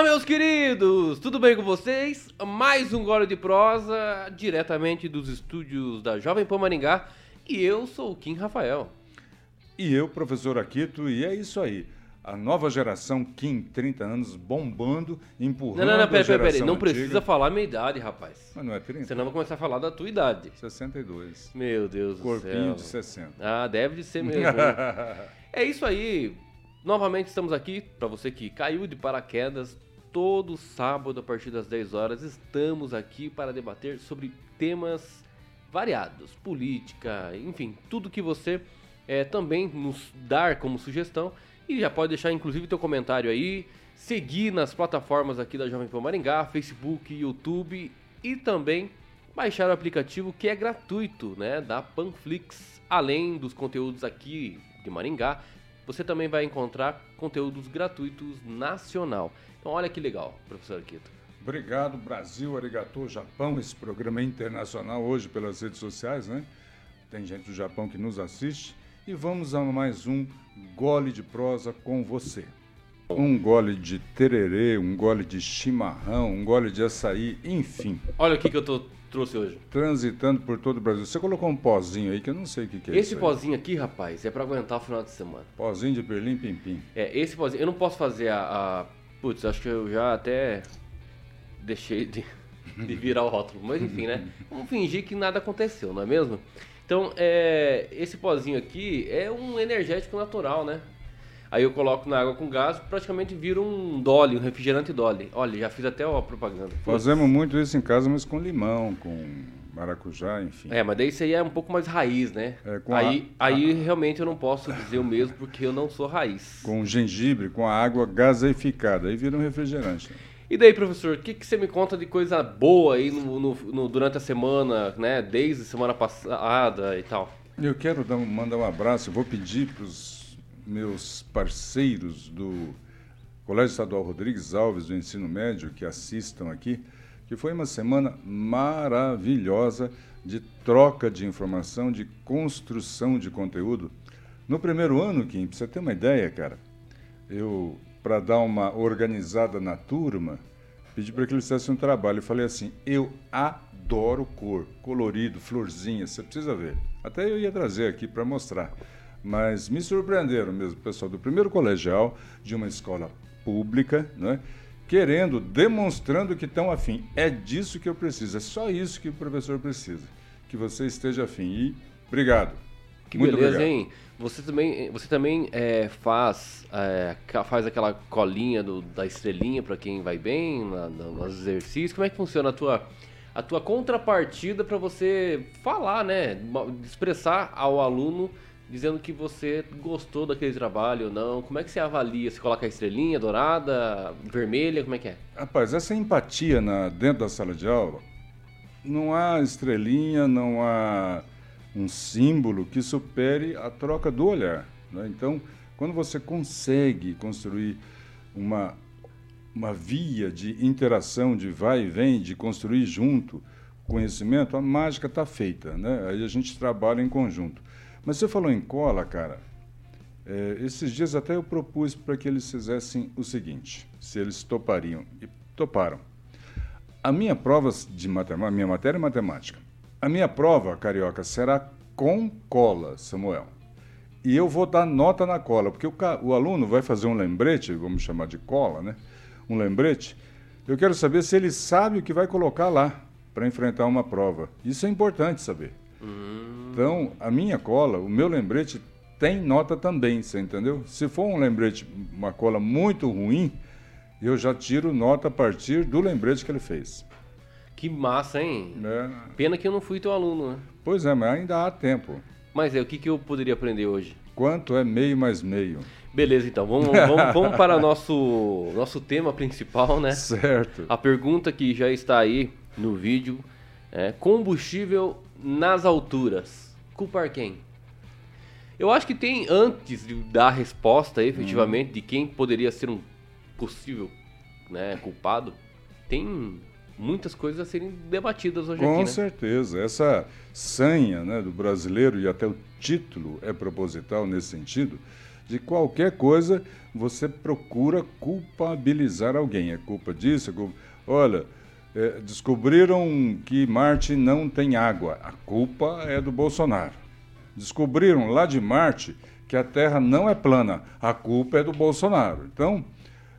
Olá, meus queridos! Tudo bem com vocês? Mais um gole de prosa diretamente dos estúdios da Jovem Pan Maringá e eu sou o Kim Rafael. E eu, professor Aquito, e é isso aí. A nova geração Kim, 30 anos, bombando, empurrando Não, não, não, peraí, peraí, peraí. Não antiga. precisa falar a minha idade, rapaz. Mas não é 30? Senão vou começar a falar da tua idade. 62. Meu Deus do Corpinho céu. de 60. Ah, deve de ser mesmo. é isso aí. Novamente estamos aqui, para você que caiu de paraquedas, todo sábado a partir das 10 horas estamos aqui para debater sobre temas variados, política, enfim, tudo que você eh, também nos dar como sugestão e já pode deixar inclusive teu comentário aí, seguir nas plataformas aqui da Jovem Pan Maringá, Facebook, YouTube e também baixar o aplicativo que é gratuito, né, da Panflix. Além dos conteúdos aqui de Maringá, você também vai encontrar conteúdos gratuitos nacional. Então olha que legal, professor Akito. Obrigado, Brasil, Arigato, Japão. Esse programa é internacional hoje pelas redes sociais, né? Tem gente do Japão que nos assiste. E vamos a mais um gole de prosa com você. Um gole de tererê, um gole de chimarrão, um gole de açaí, enfim, Olha o que, que eu tô, trouxe hoje. transitando por todo o Brasil. Você colocou um pozinho aí que eu não sei o que, que é Esse pozinho aqui, rapaz, é para aguentar o final de semana. Pozinho de Berlim Pim Pim. É, esse pozinho, eu não posso fazer a, a putz, acho que eu já até deixei de, de virar o rótulo, mas enfim, né? Vamos fingir que nada aconteceu, não é mesmo? Então, é, esse pozinho aqui é um energético natural, né? Aí eu coloco na água com gás, praticamente vira um Dolly, um refrigerante Dolly. Olha, já fiz até a propaganda. Fazemos muito isso em casa, mas com limão, com maracujá, enfim. É, mas daí isso aí é um pouco mais raiz, né? É, com aí, a- aí realmente eu não posso dizer o mesmo porque eu não sou raiz. Com gengibre, com a água gaseificada. Aí vira um refrigerante. E daí, professor, o que, que você me conta de coisa boa aí no, no- no- durante a semana, né? Desde semana passada e tal? Eu quero dar, mandar um abraço, eu vou pedir para os meus parceiros do Colégio Estadual Rodrigues Alves do Ensino Médio que assistam aqui, que foi uma semana maravilhosa de troca de informação, de construção de conteúdo. No primeiro ano, Kim, para você ter uma ideia, cara, eu, para dar uma organizada na turma, pedi para que eles fizessem um trabalho. Eu falei assim: eu adoro cor, colorido, florzinha, você precisa ver. Até eu ia trazer aqui para mostrar. Mas me surpreenderam mesmo, o pessoal do primeiro colegial, de uma escola pública, né? querendo, demonstrando que estão afim. É disso que eu preciso, é só isso que o professor precisa. Que você esteja afim. E obrigado. Que Muito beleza, obrigado. hein? Você também, você também é, faz, é, faz aquela colinha do- da estrelinha para quem vai bem na, na, nos exercícios. Como é que funciona a tua, a tua contrapartida para você falar, né? Expressar ao aluno dizendo que você gostou daquele trabalho ou não. Como é que você avalia? Você coloca a estrelinha dourada, vermelha, como é que é? Rapaz, essa empatia na, dentro da sala de aula, não há estrelinha, não há um símbolo que supere a troca do olhar. né? Então, quando você consegue construir uma, uma via de interação, de vai e vem, de construir junto conhecimento, a mágica está feita. Né? Aí a gente trabalha em conjunto. Mas você falou em cola, cara. É, esses dias até eu propus para que eles fizessem o seguinte, se eles topariam. E toparam. A minha prova de matemática, minha matéria é matemática. A minha prova, carioca, será com cola, Samuel. E eu vou dar nota na cola, porque o, o aluno vai fazer um lembrete, vamos chamar de cola, né? Um lembrete. Eu quero saber se ele sabe o que vai colocar lá para enfrentar uma prova. Isso é importante saber. Então, a minha cola, o meu lembrete tem nota também, você entendeu? Se for um lembrete, uma cola muito ruim, eu já tiro nota a partir do lembrete que ele fez. Que massa, hein? né? Pena que eu não fui teu aluno, né? Pois é, mas ainda há tempo. Mas é, o que, que eu poderia aprender hoje? Quanto é meio mais meio? Beleza, então, vamos, vamos, vamos para nosso nosso tema principal, né? Certo. A pergunta que já está aí no vídeo é combustível nas alturas. Culpar quem? Eu acho que tem, antes de dar a resposta efetivamente de quem poderia ser um possível né, culpado, tem muitas coisas a serem debatidas hoje Com aqui, né? certeza. Essa sanha né, do brasileiro, e até o título é proposital nesse sentido, de qualquer coisa, você procura culpabilizar alguém. É culpa disso, é culpa... Olha, é, descobriram que Marte não tem água. A culpa é do Bolsonaro. Descobriram lá de Marte que a Terra não é plana. A culpa é do Bolsonaro. Então,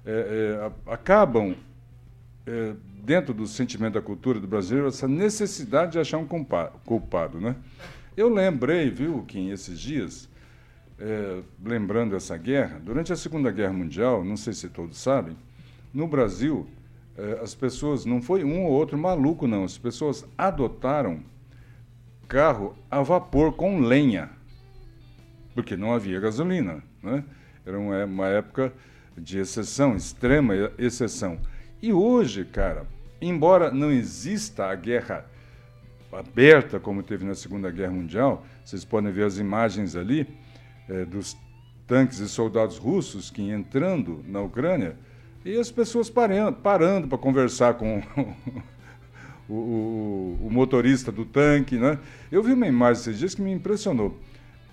é, é, acabam, é, dentro do sentimento da cultura do brasileiro, essa necessidade de achar um culpado. Né? Eu lembrei, viu, Kim, esses dias, é, lembrando essa guerra, durante a Segunda Guerra Mundial, não sei se todos sabem, no Brasil, as pessoas, não foi um ou outro maluco, não, as pessoas adotaram carro a vapor com lenha, porque não havia gasolina. Né? Era uma, uma época de exceção, extrema exceção. E hoje, cara, embora não exista a guerra aberta como teve na Segunda Guerra Mundial, vocês podem ver as imagens ali é, dos tanques e soldados russos que entrando na Ucrânia e as pessoas parando, parando para conversar com o, o, o, motorista do tanque, né? Eu vi uma imagem esses dias que me impressionou.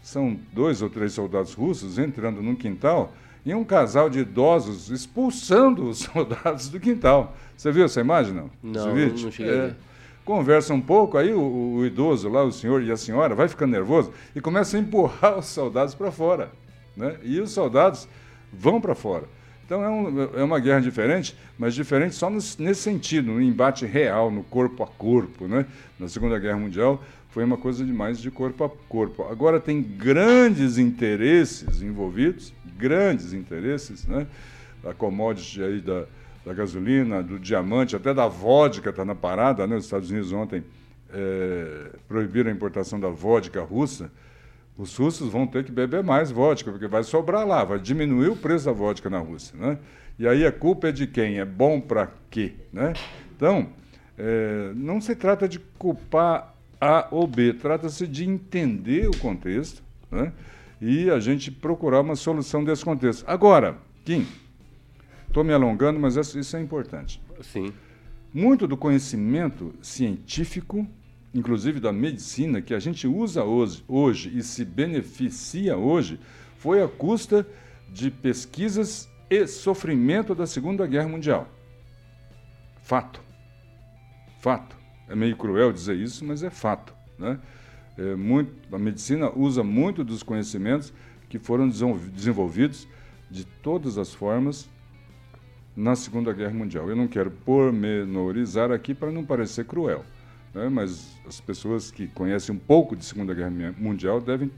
São dois ou três soldados russos entrando num quintal e um casal de idosos expulsando os soldados do quintal. Você viu essa imagem, não? Não, não cheguei é. Conversa um pouco, aí o, o, idoso lá, o senhor e a senhora, vai ficando nervoso e começa a empurrar os soldados para fora. Né? E os soldados vão para fora. Então é, um, é, uma guerra diferente, mas diferente só no, nesse sentido, no embate real, no corpo a corpo. Né? Na Segunda Guerra Mundial foi uma coisa de mais de corpo a corpo. Agora tem grandes interesses envolvidos, grandes interesses, né? A commodity aí da, da gasolina, do diamante, até da vodka está na parada. Né? Os Estados Unidos ontem é, proibiram a importação da vodka russa. Os russos vão ter que beber mais vodka, porque vai sobrar lá, vai diminuir o preço da vodka na Rússia. Né? E aí a culpa é de quem? É bom para quê? Né? Então, é, não se trata de culpar A ou B, trata-se de entender o contexto né? e a gente procurar uma solução desse contexto. Agora, Kim, Estou me alongando, mas isso é importante. Sim. Muito do conhecimento científico, inclusive da medicina, que a gente usa hoje, hoje e se beneficia hoje, foi à custa de pesquisas e sofrimento da Segunda Guerra Mundial. Fato. Fato. É meio cruel dizer isso, mas é fato. Né? É muito, a medicina usa muito dos conhecimentos que foram desenvolvidos de todas as formas na Segunda Guerra Mundial. Eu não quero pormenorizar aqui para não parecer cruel, né? mas as pessoas que conhecem um pouco de Segunda Guerra Mundial devem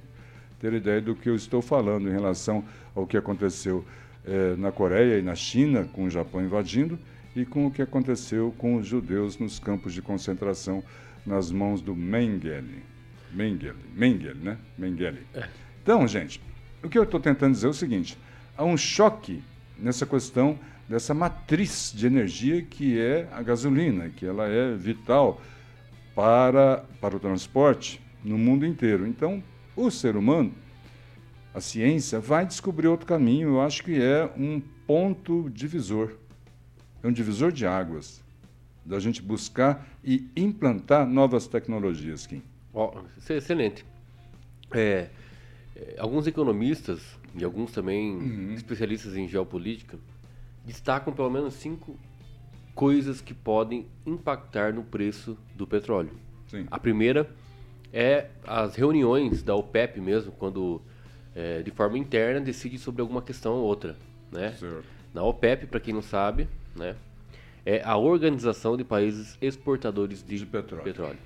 ter ideia do que eu estou falando em relação ao que aconteceu eh, na Coreia e na China, com o Japão invadindo, e com o que aconteceu com os judeus nos campos de concentração nas mãos do Mengele. Mengele, Mengele, né? Mengele. É. Então, gente, o que eu estou tentando dizer é o seguinte: há um choque nessa questão dessa matriz de energia que é a gasolina, que ela é vital para, para o transporte no mundo inteiro. Então, o ser humano, a ciência, vai descobrir outro caminho. Eu acho que é um ponto divisor. É um divisor de águas da gente buscar e implantar novas tecnologias, Kim. Oh, excelente. É, é, alguns economistas e alguns também uhum. especialistas em geopolítica destacam pelo menos cinco coisas que podem impactar no preço do petróleo. Sim. A primeira é as reuniões da OPEP mesmo, quando é, de forma interna decide sobre alguma questão ou outra. Né? Na OPEP, para quem não sabe, né, é a Organização de Países Exportadores de, de petróleo. petróleo.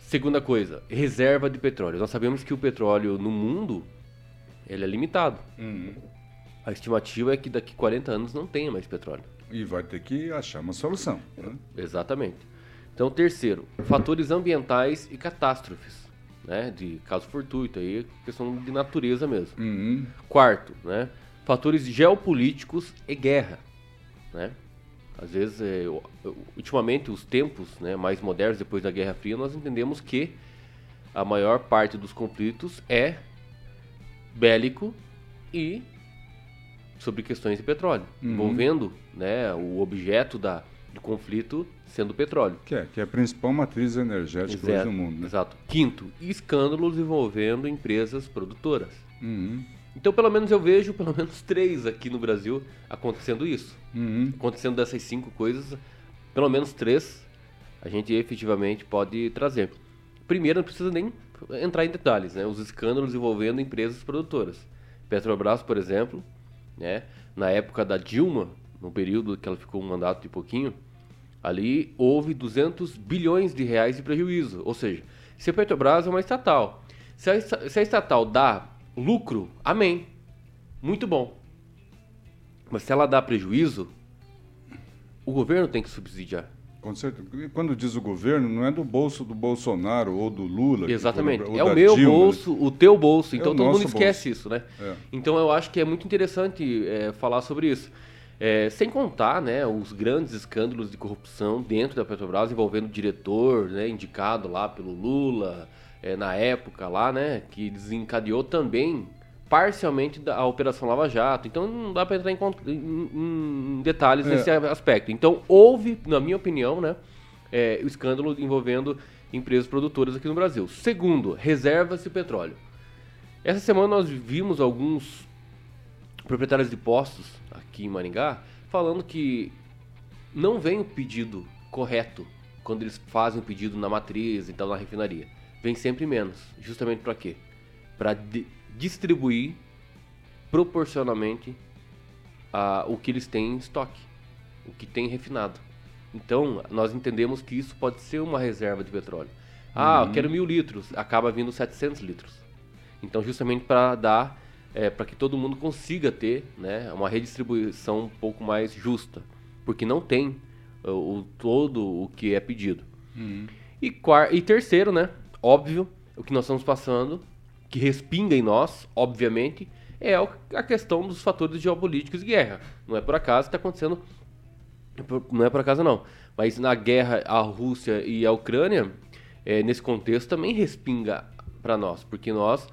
Segunda coisa, reserva de petróleo. Nós sabemos que o petróleo no mundo ele é limitado. Uhum. A estimativa é que daqui 40 anos não tenha mais petróleo. E vai ter que achar uma solução. Né? Exatamente. Então, terceiro, fatores ambientais e catástrofes, né? De caso fortuito, aí questão de natureza mesmo. Uhum. Quarto, né? Fatores geopolíticos e guerra, né? Às vezes, é, ultimamente, os tempos né, mais modernos, depois da Guerra Fria, nós entendemos que a maior parte dos conflitos é bélico e sobre questões de petróleo, uhum. envolvendo né, o objeto da, do conflito sendo o petróleo. Que é, que é a principal matriz energética Exato, do mundo. Né? Exato. Quinto, escândalos envolvendo empresas produtoras. Uhum. Então, pelo menos eu vejo pelo menos três aqui no Brasil acontecendo isso. Uhum. Acontecendo dessas cinco coisas, pelo menos três a gente efetivamente pode trazer. Primeiro, não precisa nem entrar em detalhes, né? Os escândalos envolvendo empresas produtoras. Petrobras, por exemplo, né? Na época da Dilma, no período que ela ficou um mandato de pouquinho, ali houve 200 bilhões de reais de prejuízo. Ou seja, se a Petrobras é uma estatal, se a, se a estatal dá lucro, amém, muito bom. Mas se ela dá prejuízo, o governo tem que subsidiar. Com certeza. Quando diz o governo, não é do bolso do Bolsonaro ou do Lula. Exatamente. é o meu Dilma. bolso, o teu bolso. Então é todo mundo esquece bolso. isso, né? É. Então eu acho que é muito interessante é, falar sobre isso. É, sem contar né, os grandes escândalos de corrupção dentro da Petrobras envolvendo o diretor né, indicado lá pelo Lula é, na época lá, né? Que desencadeou também parcialmente a Operação Lava Jato. Então não dá para entrar em, em, em detalhes é. nesse aspecto. Então houve, na minha opinião, né, é, o escândalo envolvendo empresas produtoras aqui no Brasil. Segundo, reservas de petróleo. Essa semana nós vimos alguns proprietários de postos aqui em Maringá falando que não vem o pedido correto quando eles fazem o pedido na matriz e tal na refinaria. Vem sempre menos. Justamente para quê? Para distribuir proporcionalmente a, o que eles têm em estoque, o que tem refinado. Então, nós entendemos que isso pode ser uma reserva de petróleo. Ah, uhum. eu quero mil litros, acaba vindo 700 litros. Então, justamente para dar, é, para que todo mundo consiga ter né, uma redistribuição um pouco mais justa, porque não tem o, o todo o que é pedido. Uhum. E, e terceiro, né, óbvio, o que nós estamos passando que respinga em nós, obviamente, é a questão dos fatores geopolíticos e guerra. Não é por acaso que está acontecendo. Não é por acaso, não. Mas na guerra, a Rússia e a Ucrânia, é, nesse contexto, também respinga para nós. Porque nós,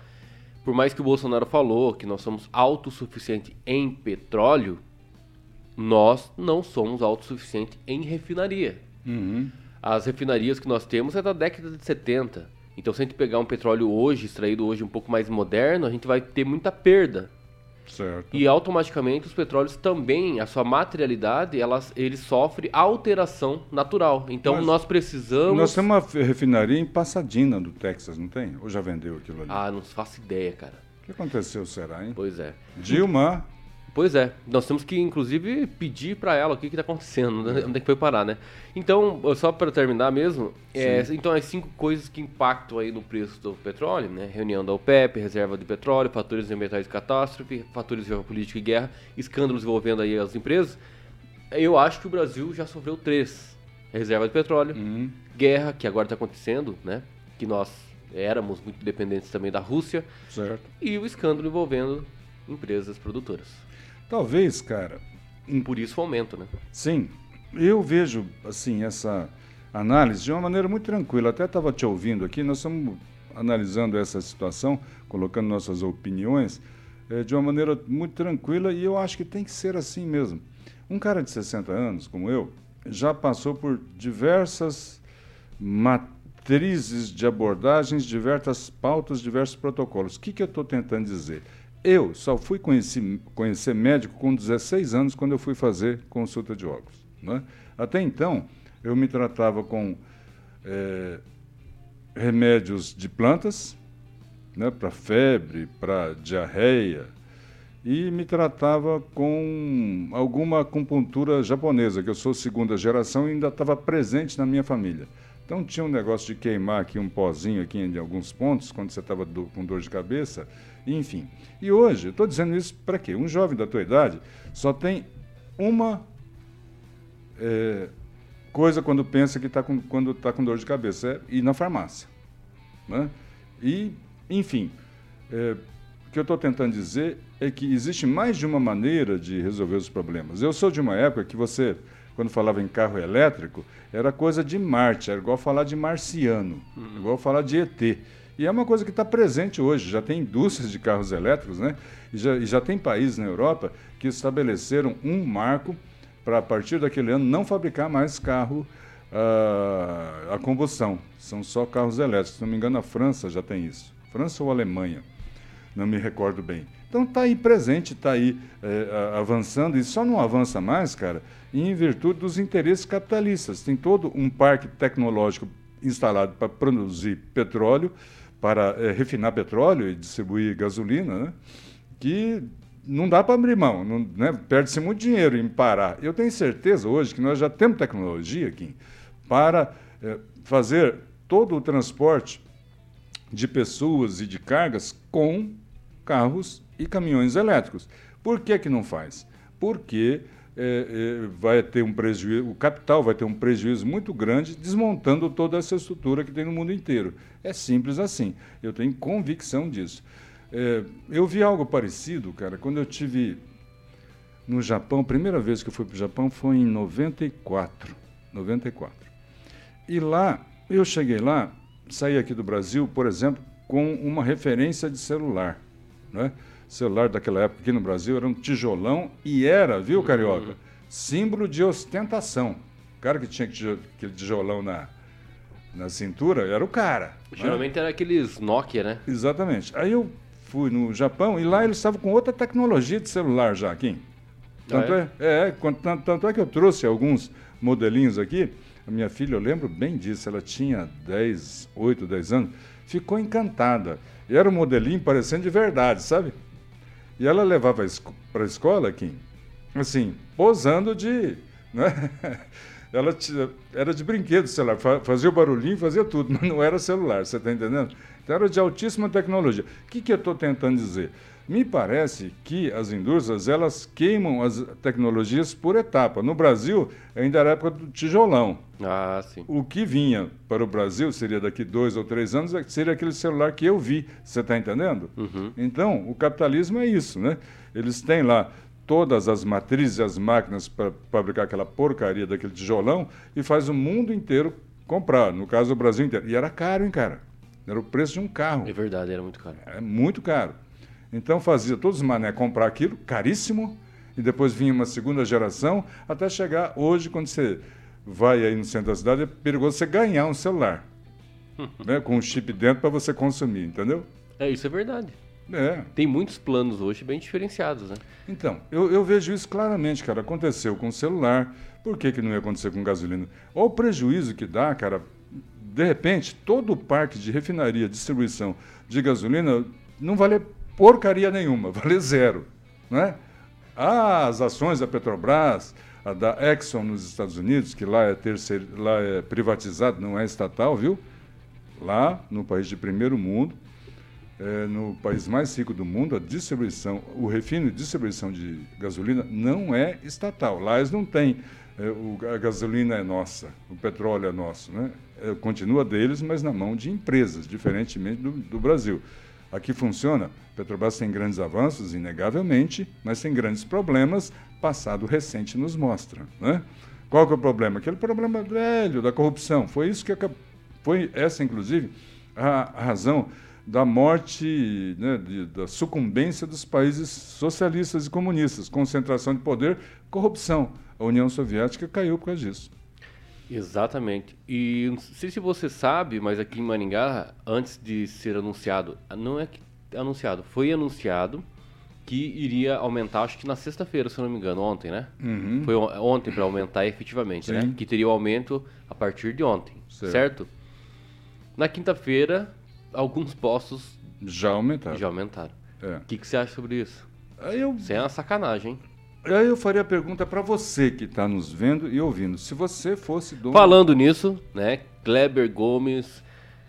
por mais que o Bolsonaro falou que nós somos autossuficientes em petróleo, nós não somos autossuficientes em refinaria. Uhum. As refinarias que nós temos é da década de 70. Então, se a gente pegar um petróleo hoje, extraído hoje um pouco mais moderno, a gente vai ter muita perda. Certo. E automaticamente os petróleos também, a sua materialidade, elas, ele sofre alteração natural. Então Mas nós precisamos. Nós temos uma refinaria em Passadina, do Texas, não tem? Ou já vendeu aquilo ali? Ah, não faço ideia, cara. O que aconteceu, será, hein? Pois é. Dilma Pois é, nós temos que inclusive pedir para ela o que está acontecendo, né? onde é que foi parar, né? Então, só para terminar mesmo, é, então as cinco coisas que impactam aí no preço do petróleo, né? Reunião da OPEP, reserva de petróleo, fatores ambientais de catástrofe, fatores de geopolítica e guerra, escândalos envolvendo aí as empresas. Eu acho que o Brasil já sofreu três: reserva de petróleo, uhum. guerra que agora está acontecendo, né? Que nós éramos muito dependentes também da Rússia, certo. e o escândalo envolvendo empresas produtoras. Talvez, cara. Por isso o aumento, né? Sim. Eu vejo, assim, essa análise de uma maneira muito tranquila. Até estava te ouvindo aqui, nós estamos analisando essa situação, colocando nossas opiniões é, de uma maneira muito tranquila e eu acho que tem que ser assim mesmo. Um cara de 60 anos, como eu, já passou por diversas matrizes de abordagens, diversas pautas, diversos protocolos. O que, que eu estou tentando dizer? Eu só fui conhecer, conhecer médico com 16 anos, quando eu fui fazer consulta de óculos. Né? Até então, eu me tratava com é, remédios de plantas, né, para febre, para diarreia, e me tratava com alguma acupuntura japonesa, que eu sou segunda geração e ainda estava presente na minha família. Então tinha um negócio de queimar aqui um pozinho aqui em alguns pontos, quando você estava com dor de cabeça, enfim. E hoje, estou dizendo isso para quê? Um jovem da tua idade só tem uma é, coisa quando pensa que está com, quando está com dor de cabeça, é ir na farmácia. Né? E, enfim, é, o que eu estou tentando dizer é que existe mais de uma maneira de resolver os problemas. Eu sou de uma época que você, quando falava em carro elétrico, era coisa de Marte, era igual falar de marciano, uhum. igual falar de ET. E é uma coisa que está presente hoje. Já tem indústrias de carros elétricos, né? E já, e já tem países na Europa que estabeleceram um marco para, a partir daquele ano, não fabricar mais carro uh, a combustão. São só carros elétricos. Se não me engano, a França já tem isso. França ou Alemanha? Não me recordo bem. Então está aí presente, está aí é, avançando, e só não avança mais, cara, em virtude dos interesses capitalistas. Tem todo um parque tecnológico instalado para produzir petróleo, para é, refinar petróleo e distribuir gasolina, né? que não dá para abrir mão, né? perde-se muito dinheiro em parar. Eu tenho certeza hoje que nós já temos tecnologia aqui para é, fazer todo o transporte de pessoas e de cargas com carros e caminhões elétricos. Por que, que não faz? Porque é, é, vai ter um prejuízo, o capital vai ter um prejuízo muito grande desmontando toda essa estrutura que tem no mundo inteiro. É simples assim. Eu tenho convicção disso. É, eu vi algo parecido, cara, quando eu tive no Japão. A primeira vez que eu fui para o Japão foi em 94. 94. E lá, eu cheguei lá, saí aqui do Brasil, por exemplo, com uma referência de celular. Né? Celular daquela época aqui no Brasil era um tijolão e era, viu, Carioca? Símbolo de ostentação. O cara que tinha aquele tijolão na, na cintura era o cara. Né? Geralmente né? era aqueles Nokia, né? Exatamente. Aí eu fui no Japão e lá eles estavam com outra tecnologia de celular já. Tanto ah, é? É, é tanto, tanto é que eu trouxe alguns modelinhos aqui. A minha filha, eu lembro bem disso, ela tinha 10, 8, 10 anos, ficou encantada. E era um modelinho parecendo de verdade, sabe? E ela levava para a escola, Kim, assim, posando de. Né? Ela era de brinquedo celular, fazia o barulhinho, fazia tudo, mas não era celular, você está entendendo? Então era de altíssima tecnologia. O que, que eu estou tentando dizer? Me parece que as indústrias elas queimam as tecnologias por etapa. No Brasil, ainda era a época do tijolão. Ah, sim. O que vinha para o Brasil seria daqui dois ou três anos, é seria aquele celular que eu vi. Você está entendendo? Uhum. Então, o capitalismo é isso, né? Eles têm lá todas as matrizes as máquinas para fabricar aquela porcaria daquele tijolão e faz o mundo inteiro comprar. No caso, o Brasil inteiro. E era caro, hein, cara? Era o preço de um carro. É verdade, era muito caro. É muito caro. Então fazia todos os mané comprar aquilo, caríssimo, e depois vinha uma segunda geração, até chegar hoje, quando você vai aí no centro da cidade, é perigoso você ganhar um celular. né, com um chip dentro para você consumir, entendeu? É, isso é verdade. É. Tem muitos planos hoje bem diferenciados, né? Então, eu, eu vejo isso claramente, cara. Aconteceu com o celular, por que, que não ia acontecer com gasolina? Olha o prejuízo que dá, cara. De repente, todo o parque de refinaria, distribuição de gasolina não vale porcaria nenhuma, vale zero. Né? As ações da Petrobras, a da Exxon nos Estados Unidos, que lá é, terceiro, lá é privatizado, não é estatal, viu? Lá, no país de primeiro mundo, é, no país mais rico do mundo, a distribuição, o refino e distribuição de gasolina não é estatal. Lá eles não têm, é, o, a gasolina é nossa, o petróleo é nosso. Né? É, continua deles, mas na mão de empresas, diferentemente do, do Brasil. Aqui funciona. Petrobras tem grandes avanços, inegavelmente, mas tem grandes problemas. Passado recente nos mostra. Né? Qual que é o problema? Aquele problema velho da corrupção. Foi isso que foi essa, inclusive, a, razão da morte, né, de, da sucumbência dos países socialistas e comunistas, concentração de poder, corrupção. A União Soviética caiu por causa disso. Exatamente. E não sei se você sabe, mas aqui em Maringá, antes de ser anunciado, não é que anunciado, foi anunciado que iria aumentar, acho que na sexta-feira, se não me engano, ontem, né? Uhum. Foi ontem para aumentar efetivamente, né? Sim. né? Que teria o aumento a partir de ontem, certo? certo? Na quinta-feira, alguns postos já aumentaram. Já aumentaram. É. O é. que, que você acha sobre isso? Eu... Isso é uma sacanagem, hein? Aí eu faria a pergunta para você que está nos vendo e ouvindo. Se você fosse dono. Falando nisso, né? Kleber Gomes,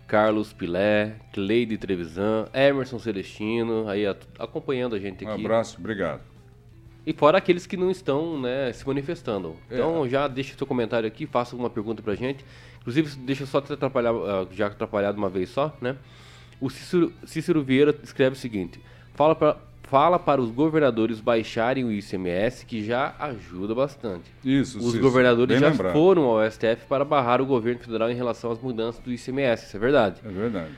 Carlos Pilé, Cleide Trevisan, Emerson Celestino, aí acompanhando a gente aqui. Um abraço, obrigado. E fora aqueles que não estão né, se manifestando. Então é. já deixa seu comentário aqui, faça alguma pergunta pra gente. Inclusive, deixa eu só te atrapalhar, ah, já atrapalhado uma vez só, né? O Cícero, Cícero Vieira escreve o seguinte: fala para fala para os governadores baixarem o ICMS, que já ajuda bastante. Isso, Os isso, governadores já lembrado. foram ao STF para barrar o governo federal em relação às mudanças do ICMS, isso é verdade. É verdade.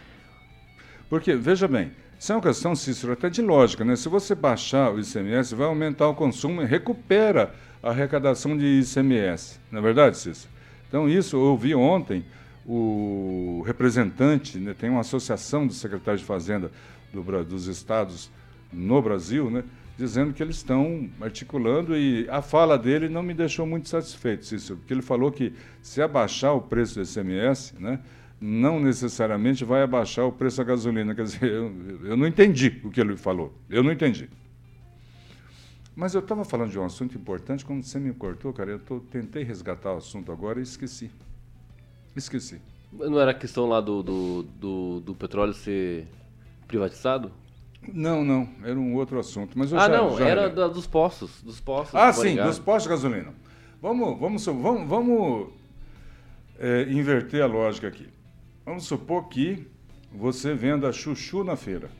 Porque, veja bem, isso é uma questão, Cícero, até de lógica, né? Se você baixar o ICMS, vai aumentar o consumo e recupera a arrecadação de ICMS. Não é verdade, Cícero? Então, isso eu ouvi ontem o representante, né, tem uma associação dos secretários de Fazenda do, dos estados no Brasil, né? dizendo que eles estão articulando e a fala dele não me deixou muito satisfeito, Cícero, porque ele falou que se abaixar o preço do ICMS, né, não necessariamente vai abaixar o preço da gasolina. Quer dizer, eu, eu não entendi o que ele falou. Eu não entendi. Mas eu estava falando de um assunto importante, quando você me cortou, cara, eu tô, tentei resgatar o assunto agora e esqueci. Esqueci. Não era a questão lá do, do, do, do petróleo ser privatizado? Não, não, era um outro assunto. Mas ah, já, não, já era da, dos postos, dos postos. Ah, sim, dos postos de gasolina. Vamos, vamos, vamos, vamos é, inverter a lógica aqui. Vamos supor que você venda chuchu na feira,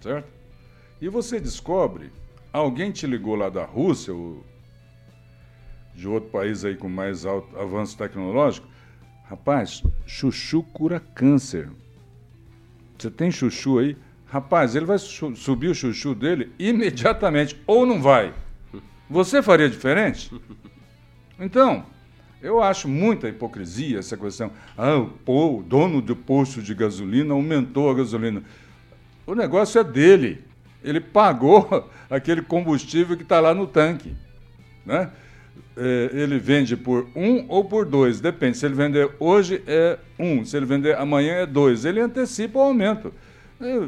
certo? E você descobre, alguém te ligou lá da Rússia ou de outro país aí com mais alto avanço tecnológico, rapaz, chuchu cura câncer. Você tem chuchu aí? Rapaz, ele vai subir o chuchu dele imediatamente, ou não vai. Você faria diferente? Então, eu acho muita hipocrisia essa questão. Ah, pô, o dono do posto de gasolina aumentou a gasolina. O negócio é dele. Ele pagou aquele combustível que está lá no tanque. Né? É, ele vende por um ou por dois, depende. Se ele vender hoje é um, se ele vender amanhã é dois. Ele antecipa o aumento. É,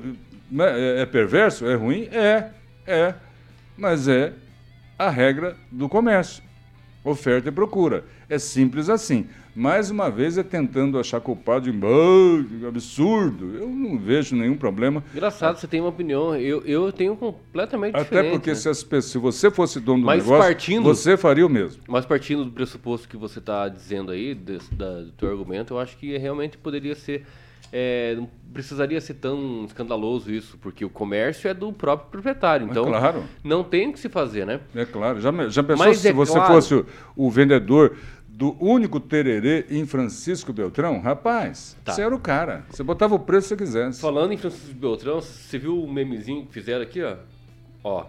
né, é, é perverso? É ruim? É, é. Mas é a regra do comércio. Oferta e procura. É simples assim. Mais uma vez é tentando achar culpado de oh, absurdo. Eu não vejo nenhum problema. Engraçado, você tem uma opinião. Eu, eu tenho completamente Até diferente. Até porque né? se, as, se, você fosse dono do mas negócio, partindo, você faria o mesmo. Mas partindo do pressuposto que você está dizendo aí, desse, da, do teu argumento, eu acho que realmente poderia ser é, não precisaria ser tão escandaloso isso, porque o comércio é do próprio proprietário. É então, é claro. não tem o que se fazer, né? É claro. Já, já pensou Mas se é você claro. fosse o, o, vendedor do único tererê em Francisco Beltrão? Rapaz, tá. você era o cara. Você botava o preço que você quisesse. Falando em Francisco Beltrão, você viu o memezinho que fizeram aqui, ó? Ó,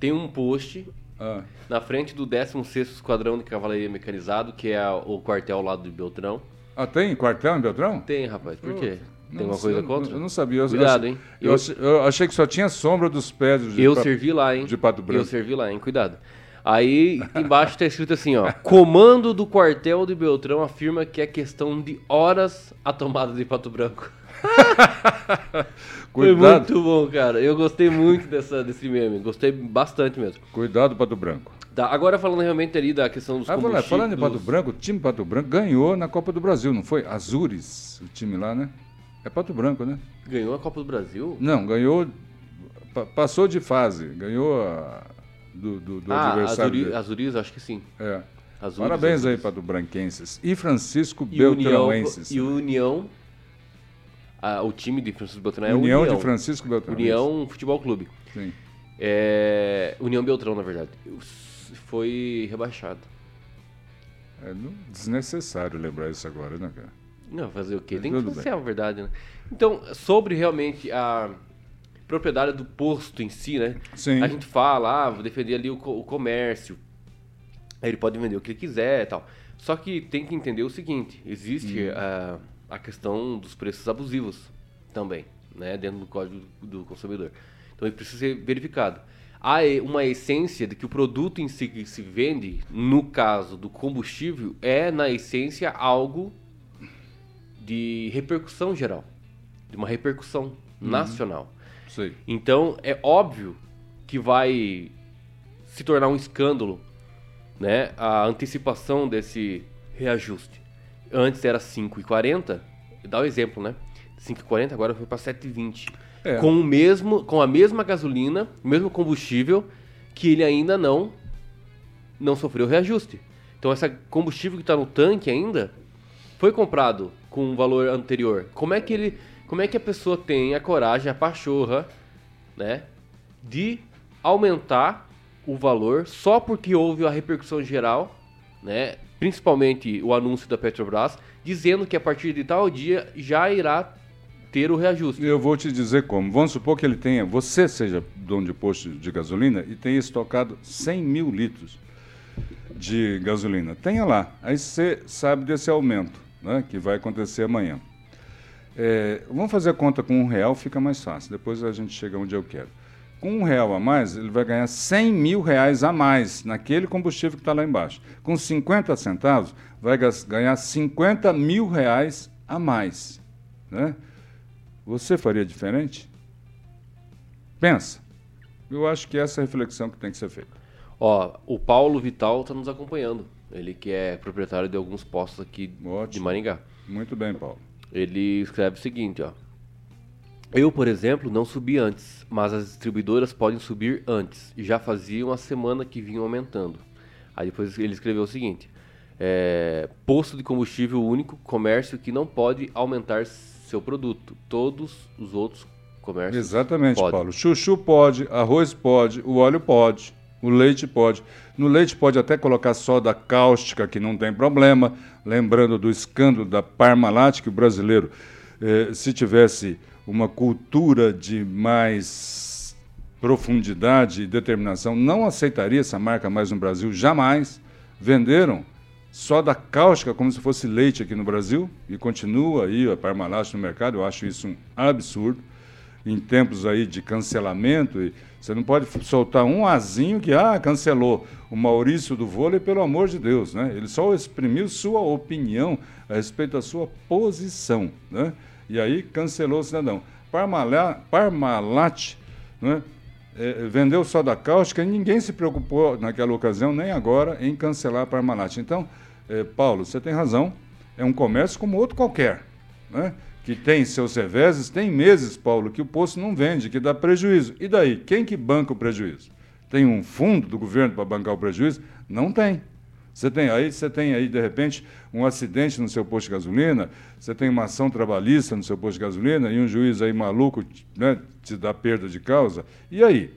tem um post ah. na frente do 16º Esquadrão de Cavalaria Mecanizado, que é o quartel lá do Beltrão. Ah, tem quartel em Beltrão? Tem, rapaz. Por quê? Tem alguma coisa contra? Eu não sabia. Eu, Cuidado, hein? Eu, eu, achei, eu, que só tinha sombra dos pés de Eu servi lá, hein? De Pato Branco. Eu servi lá, hein? Cuidado. Aí embaixo está escrito assim, ó. Comando do quartel de Beltrão afirma que é questão de horas a tomada de Pato Branco. Foi muito bom, cara. Eu gostei muito dessa, desse meme. Gostei bastante mesmo. Cuidado, Pato Branco. Tá, agora falando realmente ali da questão dos ah, combustíveis... Falando em Pato Branco, o time Pato Branco ganhou na Copa do Brasil, não foi? Azures, o time lá, né? É Pato Branco, né? Ganhou a Copa do Brasil? Não, ganhou... Passou de fase, ganhou a, do, do, do ah, adversário. Azuriz, acho que sim. É. Parabéns aí para do Branquenses. E Francisco e Beltrãoenses. E União... Ah, o time de Francisco Beltrão é União União de Francisco Beltrão. União Futebol Clube. Sim. É, União Beltrão, na verdade foi rebaixado. É desnecessário lembrar isso agora, né, cara? Não, fazer o quê? Tem que ser a verdade, né? Então, sobre realmente a propriedade do posto em si, né? Sim. A gente fala, ah, vou defender ali o, o comércio. Aí ele pode vender o que ele quiser e tal. Só que tem que entender o seguinte, existe hum. a, a questão dos preços abusivos também, né? Dentro do código do consumidor. Então, ele precisa ser verificado há uma essência de que o produto em si que se vende, no caso do combustível, é na essência algo de repercussão geral, de uma repercussão uhum. nacional. Então é óbvio que vai se tornar um escândalo, né, a antecipação desse reajuste. Antes era 5,40, dá o um exemplo, né? 5,40 agora foi para 7,20 é. com o mesmo, com a mesma gasolina, o mesmo combustível, que ele ainda não não sofreu reajuste. Então esse combustível que está no tanque ainda foi comprado com um valor anterior. Como é que ele, como é que a pessoa tem a coragem, a pachorra, né, de aumentar o valor só porque houve a repercussão geral, né, principalmente o anúncio da Petrobras, dizendo que a partir de tal dia já irá ter o reajuste. Eu vou te dizer como. Vamos supor que ele tenha, você seja dono de posto de gasolina e tenha estocado 100 mil litros de gasolina. Tenha lá. Aí você sabe desse aumento né, que vai acontecer amanhã. É, vamos fazer a conta com um real, fica mais fácil. Depois a gente chega onde eu quero. Com um real a mais, ele vai ganhar 100 mil reais a mais naquele combustível que está lá embaixo. Com 50 centavos, vai ganhar 50 mil reais a mais. Né? Você faria diferente? Pensa. Eu acho que essa é a reflexão que tem que ser feita. Ó, o Paulo Vital está nos acompanhando. Ele que é proprietário de alguns postos aqui Ótimo. de Maringá. Muito bem, Paulo. Ele escreve o seguinte, ó. Eu, por exemplo, não subi antes, mas as distribuidoras podem subir antes. E já fazia uma semana que vinham aumentando. Aí depois ele escreveu o seguinte: é, posto de combustível único, comércio que não pode aumentar seu produto. Todos os outros comércios. Exatamente, podem. Paulo. Chuchu pode, arroz pode, o óleo pode, o leite pode. No leite pode até colocar soda cáustica, que não tem problema. Lembrando do escândalo da Parmalat, que o brasileiro, eh, se tivesse uma cultura de mais profundidade e determinação, não aceitaria essa marca mais no Brasil, jamais. Venderam soda cáustica como se fosse leite aqui no Brasil e continua aí a Parmalat no mercado, eu acho isso um absurdo. Em tempos aí de cancelamento, e você não pode soltar um azinho que ah, cancelou o Maurício do vôlei, pelo amor de Deus, né? Ele só exprimiu sua opinião a respeito da sua posição, né? E aí cancelou o cidadão. Parmalat, Parmalat né, é, vendeu soda cáustica e ninguém se preocupou naquela ocasião, nem agora, em cancelar a Parmalat. Então, é, Paulo, você tem razão, é um comércio como outro qualquer, né? Que tem seus reveses, tem meses, Paulo, que o posto não vende, que dá prejuízo. E daí? Quem que banca o prejuízo? Tem um fundo do governo para bancar o prejuízo? Não tem. Você tem aí, você tem aí, de repente, um acidente no seu posto de gasolina, você tem uma ação trabalhista no seu posto de gasolina e um juiz aí maluco né, te dá perda de causa. E aí?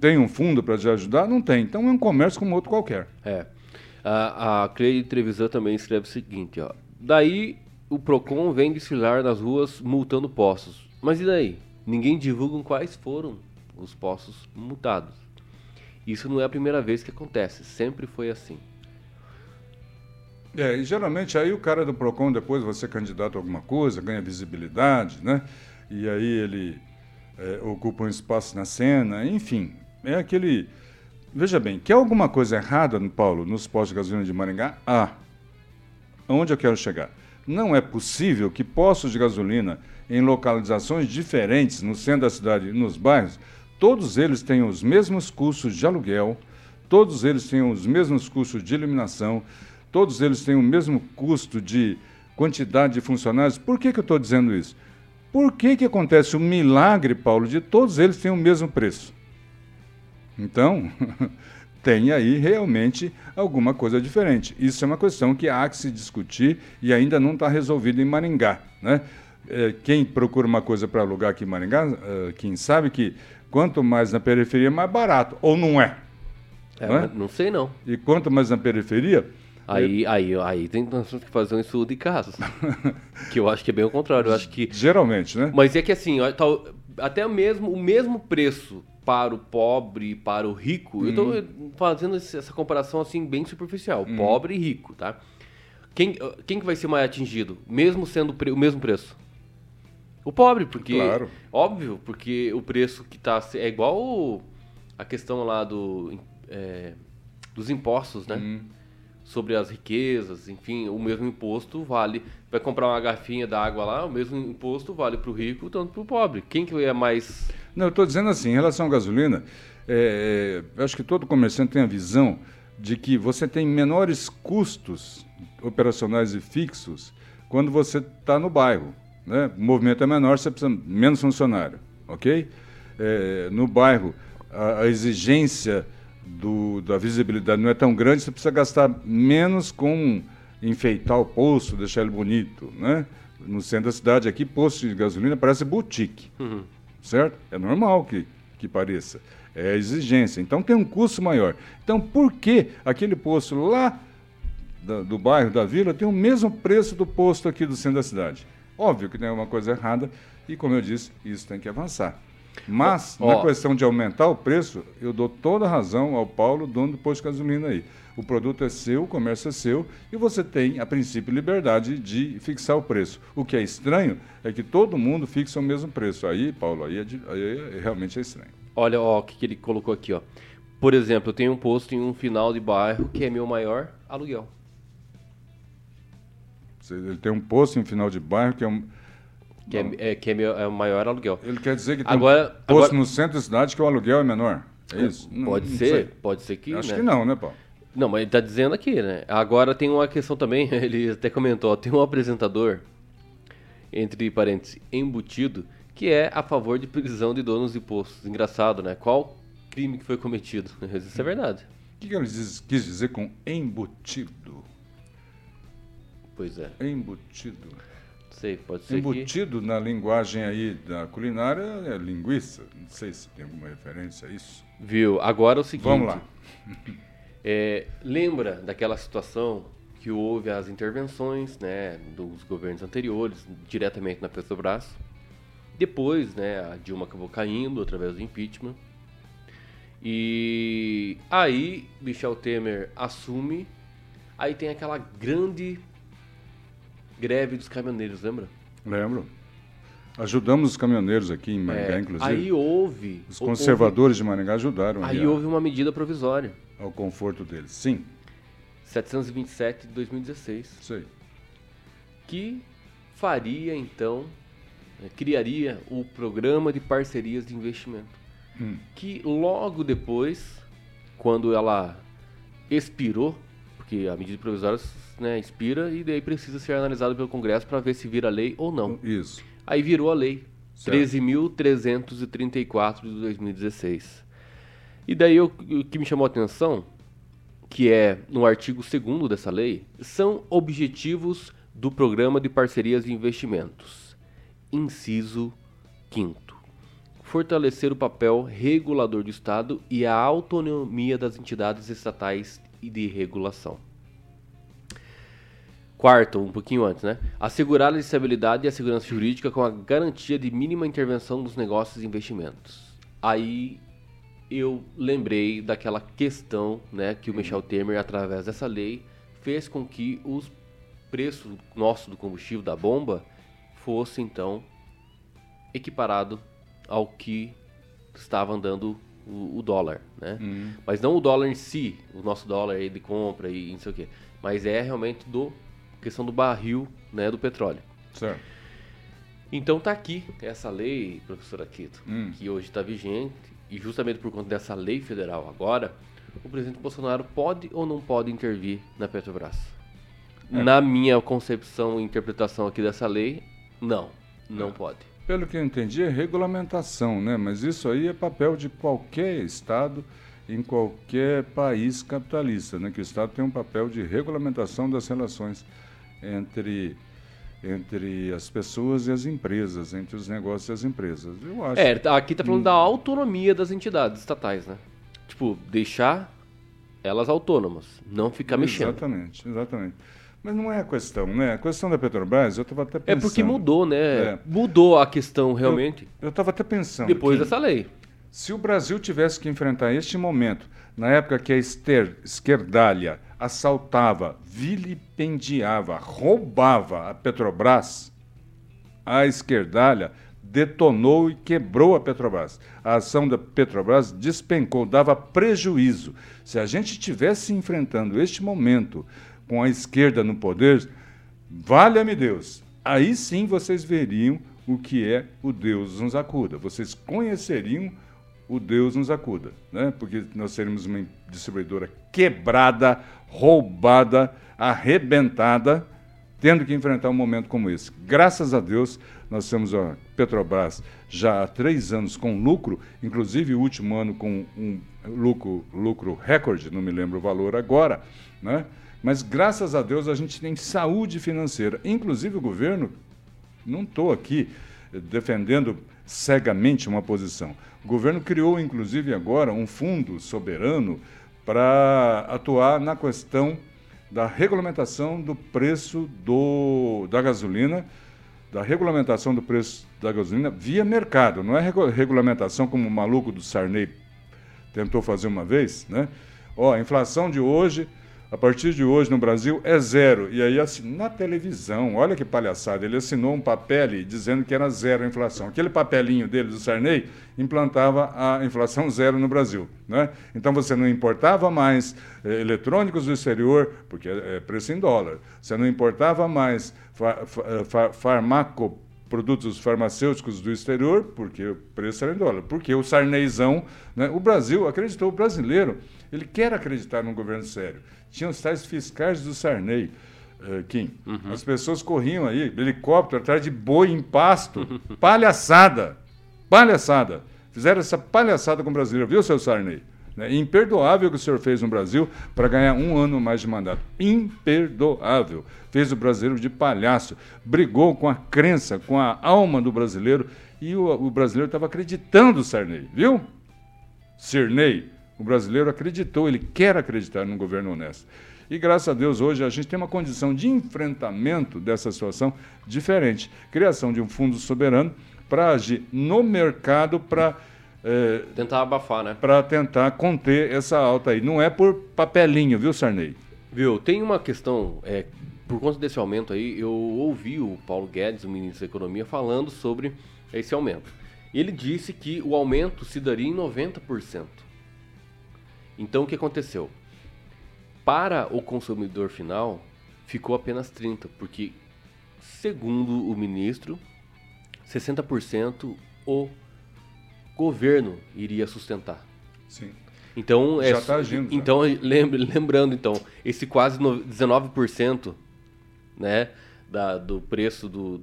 Tem um fundo para te ajudar? Não tem. Então é um comércio como outro qualquer. É. A, a Cleide Trevisan também escreve o seguinte, ó. Daí o PROCON vem desfilar nas ruas multando postos. Mas e daí? Ninguém divulga quais foram os postos multados. Isso não é a primeira vez que acontece, sempre foi assim. É, e geralmente aí o cara do PROCON, depois você é candidato a alguma coisa, ganha visibilidade, né? E aí ele é, ocupa um espaço na cena, enfim. É aquele. Veja bem, quer alguma coisa errada, Paulo, nos postos de gasolina de Maringá? Ah. Onde eu quero chegar? Não é possível que postos de gasolina em localizações diferentes no centro da cidade e nos bairros, todos eles tenham os mesmos custos de aluguel, todos eles tenham os mesmos custos de iluminação, todos eles têm o mesmo custo de quantidade de funcionários. Por que, que eu estou dizendo isso? Por que, que acontece o milagre, Paulo, de todos eles terem o mesmo preço? Então, tem aí realmente alguma coisa diferente. Isso é uma questão que há que se discutir e ainda não está resolvido em Maringá. Né? É, quem procura uma coisa para alugar aqui em Maringá, é, quem sabe que quanto mais na periferia, mais barato. Ou não é? é não, é? não sei não. E quanto mais na periferia, Aí, aí, aí tem que fazer um estudo de casos. que eu acho que é bem o contrário. Eu acho que. Geralmente, né? Mas é que assim, até mesmo o mesmo preço para o pobre e para o rico. Hum. Eu estou uhum. fazendo essa comparação assim bem superficial, hum. pobre e rico, tá? Quem, quem que vai ser mais atingido, mesmo sendo o mesmo preço? O pobre, porque claro. óbvio, porque o preço que está é igual a questão lá do é, dos impostos, né? Hum sobre as riquezas, enfim, o mesmo imposto vale. Vai comprar uma garrafinha d'água lá, o mesmo imposto vale para o rico tanto para o pobre. Quem que é mais. Não, eu estou dizendo assim, em relação à gasolina, é, eu acho que todo comerciante tem a visão de que você tem menores custos operacionais e fixos quando você está no bairro. Né? O movimento é menor, você precisa menos funcionário, ok? É, no bairro, a, a exigência do, da visibilidade não é tão grande, você precisa gastar menos com enfeitar o posto, deixar ele bonito, né? No centro da cidade aqui, posto de gasolina parece boutique, uhum. Certo? É normal que, que pareça. É exigência. Então tem um custo maior. Então por que aquele posto lá da, do bairro, da vila, tem o mesmo preço do posto aqui do centro da cidade? Óbvio que tem alguma coisa errada e, como eu disse, isso tem que avançar. Mas, na questão de aumentar o preço, eu dou toda a razão ao Paulo, dono do posto de gasolina aí. O produto é seu, o comércio é seu e você tem, a princípio, liberdade de fixar o preço. O que é estranho é que todo mundo fixa o mesmo preço. Aí, Paulo, aí, é de, aí é, realmente é estranho. Olha ó, o que, que ele colocou aqui, ó. Por exemplo, eu tenho um posto em um final de bairro que é meu maior aluguel. Ele tem um posto em final de bairro que é um. Que, é, é, que é, é o maior aluguel. Ele quer dizer que tem agora, um posto agora, no centro da cidade que o aluguel é menor. É isso? Pode não, ser, não pode ser que. Acho né? que não, né, Paulo? Não, mas ele tá dizendo aqui, né? Agora tem uma questão também, ele até comentou, ó, tem um apresentador, entre parênteses, embutido, que é a favor de prisão de donos de postos. Engraçado, né? Qual crime que foi cometido? Isso é verdade. O que, que ele diz, quis dizer com embutido? Pois é. Embutido. Sei, pode ser Embutido que... na linguagem aí da culinária é linguiça. Não sei se tem alguma referência a isso. Viu? Agora é o seguinte. Vamos lá. É, lembra daquela situação que houve as intervenções né, dos governos anteriores, diretamente na Petrobras. Depois, né, a Dilma acabou caindo através do impeachment. E aí Michel Temer assume, aí tem aquela grande greve dos caminhoneiros, lembra? Lembro. Ajudamos os caminhoneiros aqui em Maringá, É, inclusive. aí houve. os conservadores de Maringá ajudaram Houve, aí a- houve uma medida provisória, ao conforto deles. Sim, 727 de 2016, sei. que faria então, eh, criaria o programa de parcerias de investimento. Hum. Que logo depois, quando ela expirou, porque a medida provisória né, expira e daí precisa ser analisado pelo Congresso para ver se vira lei ou não. Isso. Aí virou a lei Certo. 13.334 de 2016. E daí o, que me chamou a atenção, que é no artigo 2 dessa lei, são objetivos do Programa de Parcerias de Investimentos. Inciso 5 Fortalecer o papel regulador do Estado e a autonomia das entidades estatais e de regulação. Quarto, um pouquinho antes, né? Assegurar a estabilidade e a segurança jurídica com a garantia de mínima intervenção dos negócios e investimentos. Aí eu lembrei daquela questão, né, que o Michel Temer, através dessa lei, fez com que os preços nosso do combustível da bomba fosse então equiparado ao que estava andando o, o dólar, né? Hum. Mas não o dólar em si, o nosso dólar aí de compra e não sei o quê. Mas é realmente do questão do barril, né, do petróleo. Certo. Então tá aqui essa lei, professor Aquito, Hum. que hoje está vigente e justamente por conta dessa lei federal agora, o presidente Bolsonaro pode ou não pode intervir na Petrobras? É. Na minha concepção e interpretação aqui dessa lei, não, não pode. Pelo que eu entendi, é regulamentação, né? Mas isso aí é papel de qualquer Estado em qualquer país capitalista, né? Que o Estado tem um papel de regulamentação das relações entre, entre as pessoas e as empresas, entre os negócios e as empresas. Eu acho. É, tá- aqui tá falando da autonomia das entidades estatais, né? Tipo, deixar elas autônomas, não ficar mexendo. Exatamente, exatamente. Mas não é a questão, né? A questão da Petrobras, eu estava até pensando. É porque mudou, né? É. Mudou a questão realmente Eu estava até pensando. depois dessa lei. Se o Brasil tivesse que enfrentar este momento, na época que a ester- esquerdalha assaltava, vilipendiava, roubava a Petrobras, a esquerdalha detonou e quebrou a Petrobras. A ação da Petrobras despencou, dava prejuízo. Se a gente tivesse enfrentando este momento com a esquerda no poder, valha-me Deus, aí sim vocês veriam o que é o Deus nos acuda. Vocês conheceriam o Deus nos acuda, né? Porque nós seríamos uma distribuidora quebrada, roubada, arrebentada, tendo que enfrentar um momento como esse. Graças a Deus, nós temos a Petrobras já há três anos com lucro, inclusive o último ano com um lucro, lucro recorde, não me lembro o valor agora, né? Mas graças a Deus a gente tem saúde financeira. Inclusive o governo, não estou aqui defendendo cegamente uma posição. O governo criou, inclusive, agora um fundo soberano para atuar na questão da regulamentação do preço do, da gasolina, da regulamentação do preço da gasolina via mercado. Não é regu- regulamentação como o maluco do Sarney tentou fazer uma vez, né? Ó, a inflação de hoje a partir de hoje no Brasil é zero. E aí, assim, na televisão, olha que palhaçada, ele assinou um papel dizendo que era zero a inflação. Aquele papelinho dele, do Sarney, implantava a inflação zero no Brasil. Né? Então você não importava mais eh, eletrônicos do exterior, porque é, é preço em dólar. Você não importava mais fa farmaco produtos farmacêuticos do exterior, porque o preço era em dólar. Porque o Sarneyzão, né, o Brasil acreditou, o brasileiro, ele quer acreditar num governo sério. Tinha os tais fiscais do Sarney, uh, Kim. Uhum. As pessoas corriam aí, helicóptero atrás de boi em pasto. palhaçada! Palhaçada! Fizeram essa palhaçada com o brasileiro, viu, seu Sarney? Né? Imperdoável o que o senhor fez no Brasil para ganhar um ano mais de mandato. Imperdoável. Fez o brasileiro de palhaço. Brigou com a crença, com a alma do brasileiro. E o, o brasileiro estava acreditando, Sarney, viu? Sarney, o brasileiro acreditou, ele quer acreditar num governo honesto. E graças a Deus hoje a gente tem uma condição de enfrentamento dessa situação diferente. Criação de um fundo soberano para agir no mercado para é, tentar abafar, né? Para tentar conter essa alta aí. Não é por papelinho, viu, Sarney? Viu, tem uma questão, é, por conta desse aumento aí, eu ouvi o Paulo Guedes, o ministro da Economia, falando sobre esse aumento. Ele disse que o aumento se daria em 90%. Então o que aconteceu? Para o consumidor final, ficou apenas 30%, porque, segundo o ministro, 60% o governo iria sustentar. Sim. Então, já está é, agindo. Então, lembre, lembrando, então, esse quase 19% né, da, do preço do,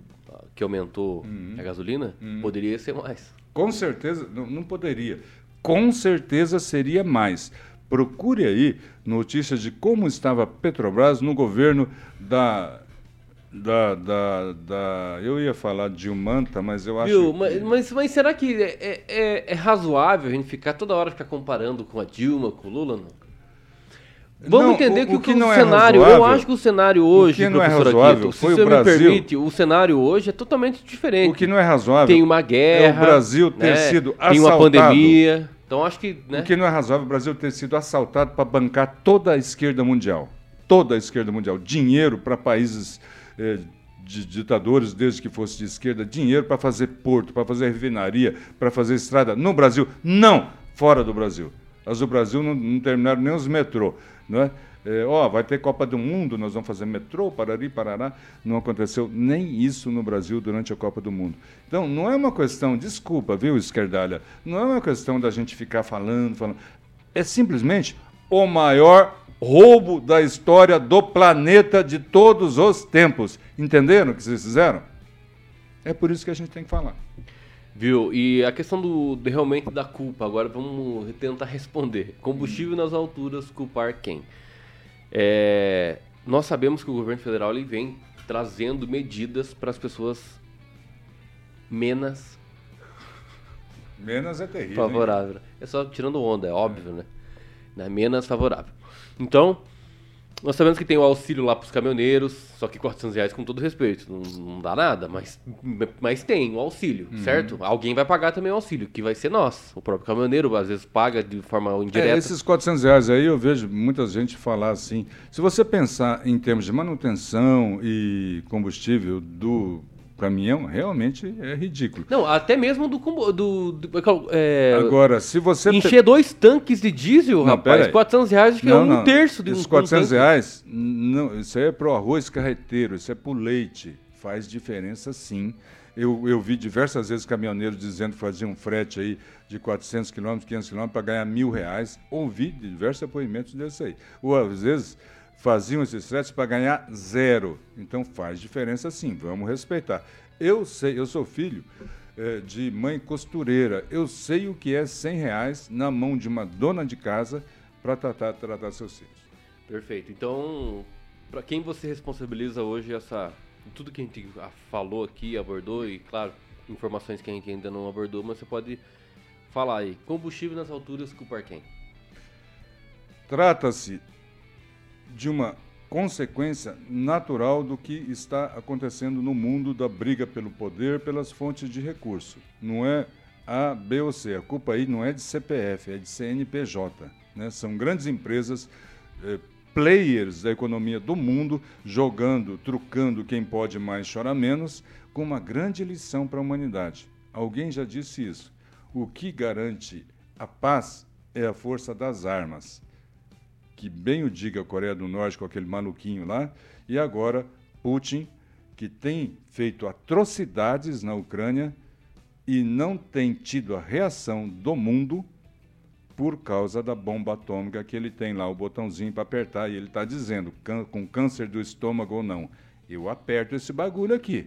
que aumentou uhum. a gasolina uhum. poderia ser mais. Com certeza, não, não poderia. Com certeza seria mais. Procure aí notícias de como estava Petrobras no governo da da, da, da, eu ia falar de Manta, mas eu acho. Viu, que... mas, mas, será que é, é, é, razoável a gente ficar toda hora ficar comparando com a Dilma, com o Lula? Não? Vamos não, entender o, que o, que o é cenário. É eu acho que o cenário hoje, o que não é razoável, Quito, se você me permite, o cenário hoje é totalmente diferente. O que não é razoável tem uma guerra. É o Brasil ter né? sido assaltado. Tem uma pandemia. Então acho que. Né? O que não é razoável é o Brasil ter sido assaltado para bancar toda a esquerda mundial. Toda a esquerda mundial. Dinheiro para países eh, de ditadores, desde que fosse de esquerda, dinheiro para fazer porto, para fazer refinaria, para fazer estrada no Brasil. Não! Fora do Brasil. As do Brasil não, não terminaram nem os metrô. É? É, ó, vai ter Copa do Mundo, nós vamos fazer metrô, Parari, Parará. Não aconteceu nem isso no Brasil durante a Copa do Mundo. Então, não é uma questão, desculpa, viu, esquerdalha, não é uma questão da gente ficar falando, falando. É simplesmente o maior roubo da história do planeta de todos os tempos. Entenderam o que vocês fizeram? É por isso que a gente tem que falar. Viu? E a questão do, do realmente da culpa, agora vamos tentar responder. Combustível nas alturas, culpar quem? É, nós sabemos que o governo federal ele vem trazendo medidas para as pessoas menos menos é terrível. Favorável. Hein? É só tirando onda, é óbvio, é. né? Menos favorável. Então, nós sabemos que tem o auxílio lá para os caminhoneiros, só que 400 reais com todo respeito, não, não dá nada, mas, mas tem o auxílio, uhum. certo? Alguém vai pagar também o auxílio, que vai ser nós. O próprio caminhoneiro às vezes paga de forma indireta. É, esses 400 reais aí eu vejo muita gente falar assim. Se você pensar em termos de manutenção e combustível do caminhão realmente é ridículo. Não, até mesmo do. do, do é, Agora, se você. Encher dois tanques de diesel, não, rapaz, 400 reais acho que é não, é um não, terço de um Esses 400 um reais, não, isso aí é pro arroz carreteiro, isso é pro leite. Faz diferença sim. Eu, eu vi diversas vezes caminhoneiros dizendo que faziam um frete aí de 400 quilômetros, 500 quilômetros para ganhar mil reais. Ouvi diversos depoimentos desse aí. Ou às vezes faziam esses fretes para ganhar zero. Então faz diferença sim, vamos respeitar. Eu sei, eu sou filho é, de mãe costureira. Eu sei o que é 100 reais na mão de uma dona de casa para tratar, tratar seus filhos. Perfeito. Então, para quem você responsabiliza hoje essa tudo que a gente falou aqui, abordou e claro, informações que a gente ainda não abordou, mas você pode falar aí. Combustível nas alturas culpar quem? Trata-se de uma consequência natural do que está acontecendo no mundo da briga pelo poder, pelas fontes de recurso. Não é A, B ou C. A culpa aí não é de CPF, é de CNPJ. Né? São grandes empresas, eh, players da economia do mundo, jogando, trucando quem pode mais chora menos, com uma grande lição para a humanidade. Alguém já disse isso. O que garante a paz é a força das armas. Que bem o diga a Coreia do Norte com aquele maluquinho lá, e agora Putin, que tem feito atrocidades na Ucrânia e não tem tido a reação do mundo por causa da bomba atômica que ele tem lá, o botãozinho para apertar, e ele está dizendo, com câncer do estômago ou não, eu aperto esse bagulho aqui,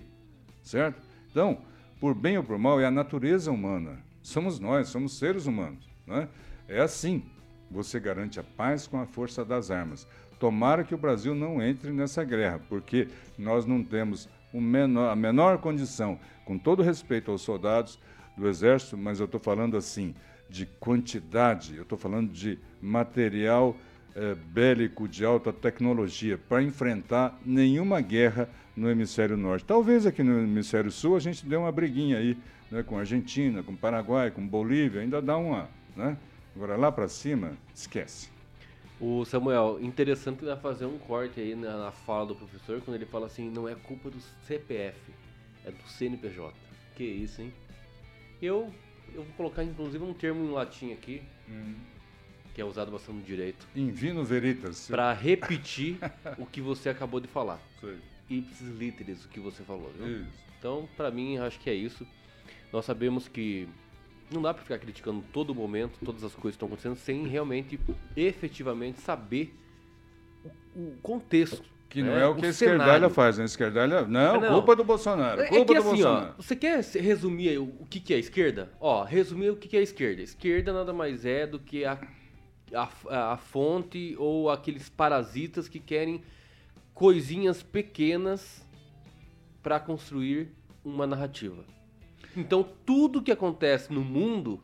certo? Então, por bem ou por mal, é a natureza humana. Somos nós, somos seres humanos. Né? É assim. Você garante a paz com a força das armas. Tomara que o Brasil não entre nessa guerra, porque nós não temos menor, a menor condição, com todo respeito aos soldados do Exército, mas eu estou falando assim, de quantidade, eu estou falando de material é, bélico de alta tecnologia para enfrentar nenhuma guerra no hemisfério norte. Talvez aqui no hemisfério sul a gente dê uma briguinha aí né, com Argentina, com Paraguai, com Bolívia, ainda dá uma. Né? Agora lá para cima, esquece. O Samuel, interessante vai fazer um corte aí na, na, fala do professor quando ele fala assim, não é culpa do CPF, é do CNPJ. Que isso, hein? Eu, eu vou colocar inclusive um termo em latim aqui, hum. que é usado bastante no direito. In vino veritas. Para repetir o que você acabou de falar. Sei. Ipsis literis, o que você falou. Viu? Isso. Então, para mim, acho que é isso. Nós sabemos que não dá para ficar criticando todo momento, todas as coisas que estão acontecendo, sem realmente, efetivamente saber o, o contexto. Que não é, é o que a esquerdalha faz, né? A esquerdalha, não, não, culpa do Bolsonaro, é, culpa é que, do assim, Bolsonaro. Ó, você quer resumir o, o que, que é a esquerda? Ó, resumir o que, que é a esquerda. Esquerda nada mais é do que a, a, a fonte ou aqueles parasitas que querem coisinhas pequenas para construir uma narrativa. Então, tudo que acontece no mundo,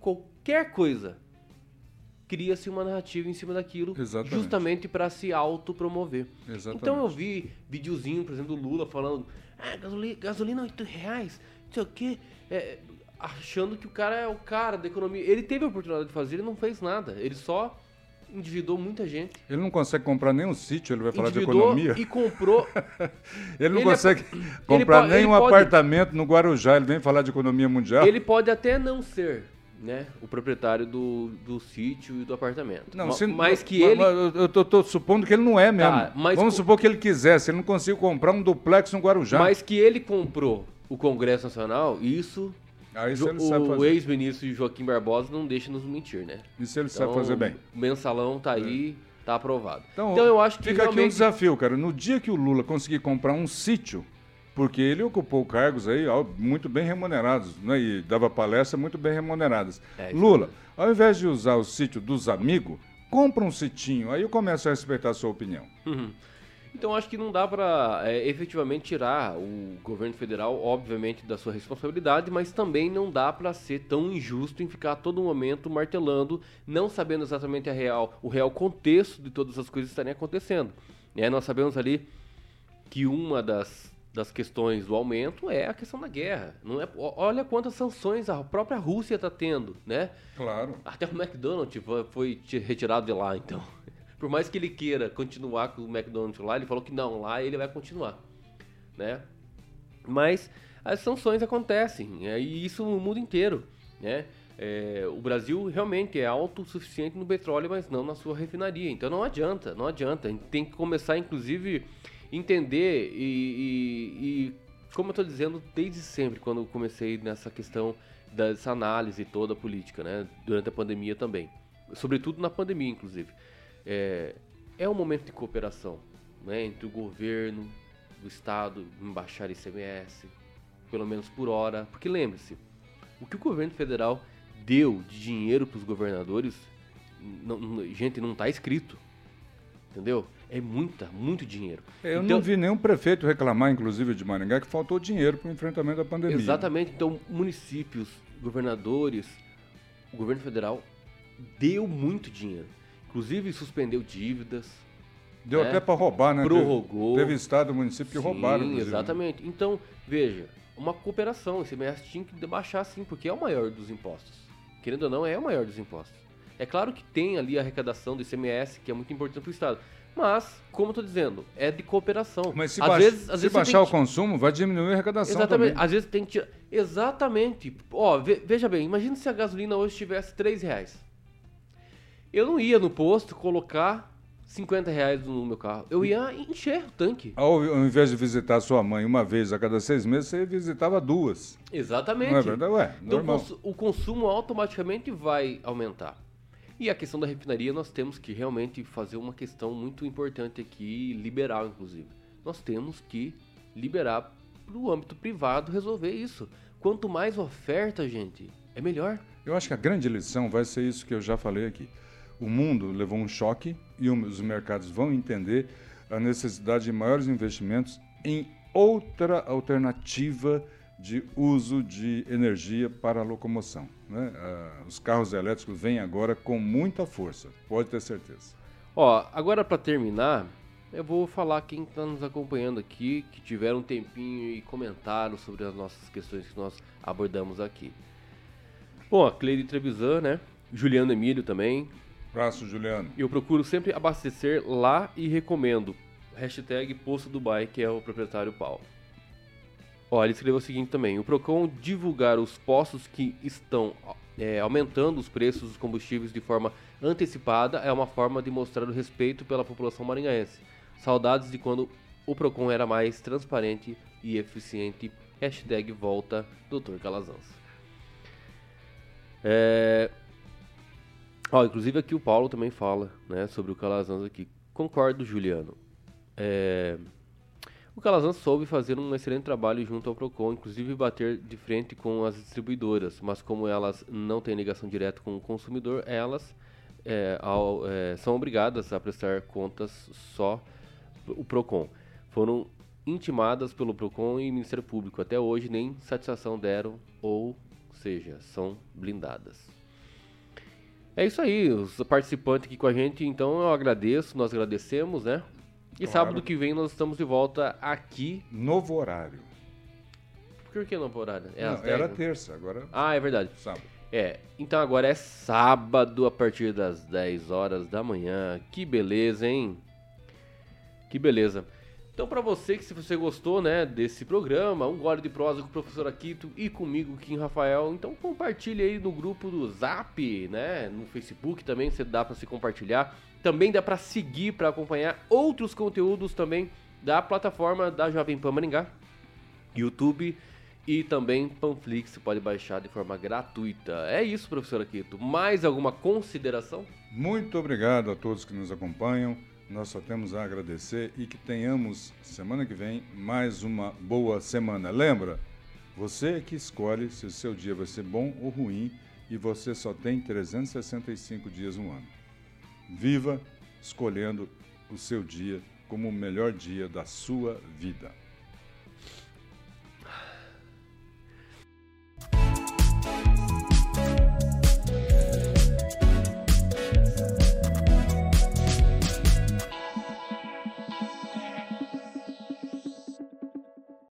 qualquer coisa, cria-se uma narrativa em cima daquilo, Exatamente. justamente para se autopromover. Exatamente. Então, eu vi videozinho, por exemplo, do Lula falando: ah, gasolina, gasolina 8 reais, não sei o quê. É, achando que o cara é o cara da economia. Ele teve a oportunidade de fazer, ele não fez nada. Ele só endividou muita gente. Ele não consegue comprar nem um sítio, ele vai falar de economia. e comprou. ele não ele é consegue é... comprar ele nem um pode... apartamento no Guarujá, ele vem falar de economia mundial. Ele pode até não ser né, o proprietário do, do sítio e do apartamento. Não, se, mas que ele. Eu tô, tô, supondo que ele não é mesmo. Tá, Vamos co... supor que ele quisesse, ele não conseguiu comprar um duplex no Guarujá. Mas que ele comprou o Congresso Nacional, isso ah, sabe fazer. O ex-ministro Joaquim Barbosa não deixa nos mentir, né? Isso ele então, sabe fazer bem. O mensalão tá aí, é. tá aprovado. Então, então, eu acho que Fica realmente... aqui um desafio, cara. No dia que o Lula conseguir comprar um sítio, porque ele ocupou cargos aí muito bem remunerados, né? E dava palestras muito bem remuneradas. É, Lula, ao invés de usar o sítio dos amigos, compra um sitinho, aí eu começo a respeitar a sua opinião. Uhum. Então acho que não dá para é, efetivamente tirar o governo federal, obviamente, da sua responsabilidade, mas também não dá para ser tão injusto em ficar a todo momento martelando, não sabendo exatamente a real, o real contexto de todas as coisas que estarem acontecendo. É, nós sabemos ali que uma das, das questões do aumento é a questão da guerra. Não é, olha quantas sanções a própria Rússia está tendo, né? Claro. Até o McDonald's foi retirado de lá, então. Por mais que ele queira continuar com o McDonald's lá, ele falou que não, lá ele vai continuar, né? Mas as sanções acontecem, é, e isso no mundo inteiro, né? É, o Brasil realmente é autossuficiente no petróleo, mas não na sua refinaria. Então não adianta, não adianta. A gente tem que começar, inclusive, entender e, e, e como eu estou dizendo desde sempre, quando eu comecei nessa questão dessa análise toda política, né? Durante a pandemia também. Sobretudo na pandemia, inclusive é, é um momento de cooperação né, entre o governo, o Estado, embaixar ICMS, pelo menos por hora. Porque lembre-se, o que o governo federal deu de dinheiro para os governadores, não, não, gente, não está escrito. Entendeu? É muita, muito dinheiro. É, eu então, não vi nenhum prefeito reclamar, inclusive de Maringá, que faltou dinheiro para o enfrentamento da pandemia. Exatamente. Então, municípios, governadores, o governo federal deu muito dinheiro. Inclusive suspendeu dívidas. Deu né? até para roubar, né? Prorrogou. Teve, estado e município que sim, roubaram. Inclusive. Exatamente. Então, veja, uma cooperação. Esse ICMS tinha que baixar sim, porque é o maior dos impostos. Querendo ou não, é o maior dos impostos. É claro que tem ali a arrecadação do ICMS, que é muito importante para o Estado. Mas, como eu tô dizendo, é de cooperação. Mas se, às baix- vezes, às se vezes baixar o que... consumo, vai diminuir a arrecadação Exatamente. também. Às vezes tem que tirar. Exatamente. Ó, ve- veja bem, imagina se a gasolina hoje tivesse 3 reais. Eu não ia no posto colocar 50 reais no meu carro. Eu ia encher o tanque. Ao, ao invés de visitar sua mãe uma vez a cada seis meses, você visitava duas. Exatamente. Não é verdade? Ué, Então normal. o consumo automaticamente vai aumentar. E a questão da refinaria, nós temos que realmente fazer uma questão muito importante aqui, liberal inclusive. Nós temos que liberar para o âmbito privado resolver isso. Quanto mais oferta, gente, é melhor. Eu acho que a grande lição vai ser isso que eu já falei aqui. O mundo levou um choque e os mercados vão entender a necessidade de maiores investimentos em outra alternativa de uso de energia para a locomoção. né? Ah, os carros elétricos vêm agora com muita força, pode ter certeza. Ó, agora para terminar, eu vou falar quem está nos acompanhando aqui, que tiveram um tempinho e comentaram sobre as nossas questões que nós abordamos aqui. Bom, a Cleide Trevisan, né? Juliano Emílio também. Abraço, Juliano. Eu procuro sempre abastecer lá e recomendo. Hashtag Posto Dubai, que é o proprietário Paulo. Ó, ele escreveu o seguinte também. O Procon divulgar os postos que estão é, aumentando os preços dos combustíveis de forma antecipada é uma forma de mostrar o respeito pela população maringaense. Saudades de quando o Procon era mais transparente e eficiente. Hashtag volta Dr. Calazans. É... Ó, inclusive aqui o Paulo também fala, né, sobre o Calazans aqui. Concordo, Juliano. É... O Calazans soube fazer um excelente trabalho junto ao Procon, inclusive bater de frente com as distribuidoras, mas como elas não têm ligação direta com o consumidor, elas é, ao- é, são obrigadas a prestar contas só o Procon. Foram intimadas pelo Procon e Ministério Público. Até hoje nem satisfação deram, ou seja, são blindadas. É isso aí, os participantes aqui com a gente, então eu agradeço, nós agradecemos, né? E Claro. sábado que vem nós estamos de volta aqui. Novo horário. Por que não por horário? É Não, às 10, era né? terça, agora Ah, é verdade. sábado. É, então agora é sábado a partir das 10 horas da manhã. Que beleza, hein? Que beleza. Então pra você que se você gostou, né, desse programa, um gole de prosa com o professor Aquito e comigo, Kim Rafael, então compartilhe aí no grupo do Zap, né, no Facebook também, você dá pra se compartilhar. Também dá pra seguir pra acompanhar outros conteúdos também da plataforma da Jovem Pan Maringá. YouTube e também Panflix, você pode baixar de forma gratuita. É isso, professor Aquito. Mais alguma consideração? Muito obrigado a todos que nos acompanham. Nós só temos a agradecer e que tenhamos semana que vem mais uma boa semana. Lembra? Você é que escolhe se o seu dia vai ser bom ou ruim e você só tem 365 dias no ano. Viva escolhendo o seu dia como o melhor dia da sua vida.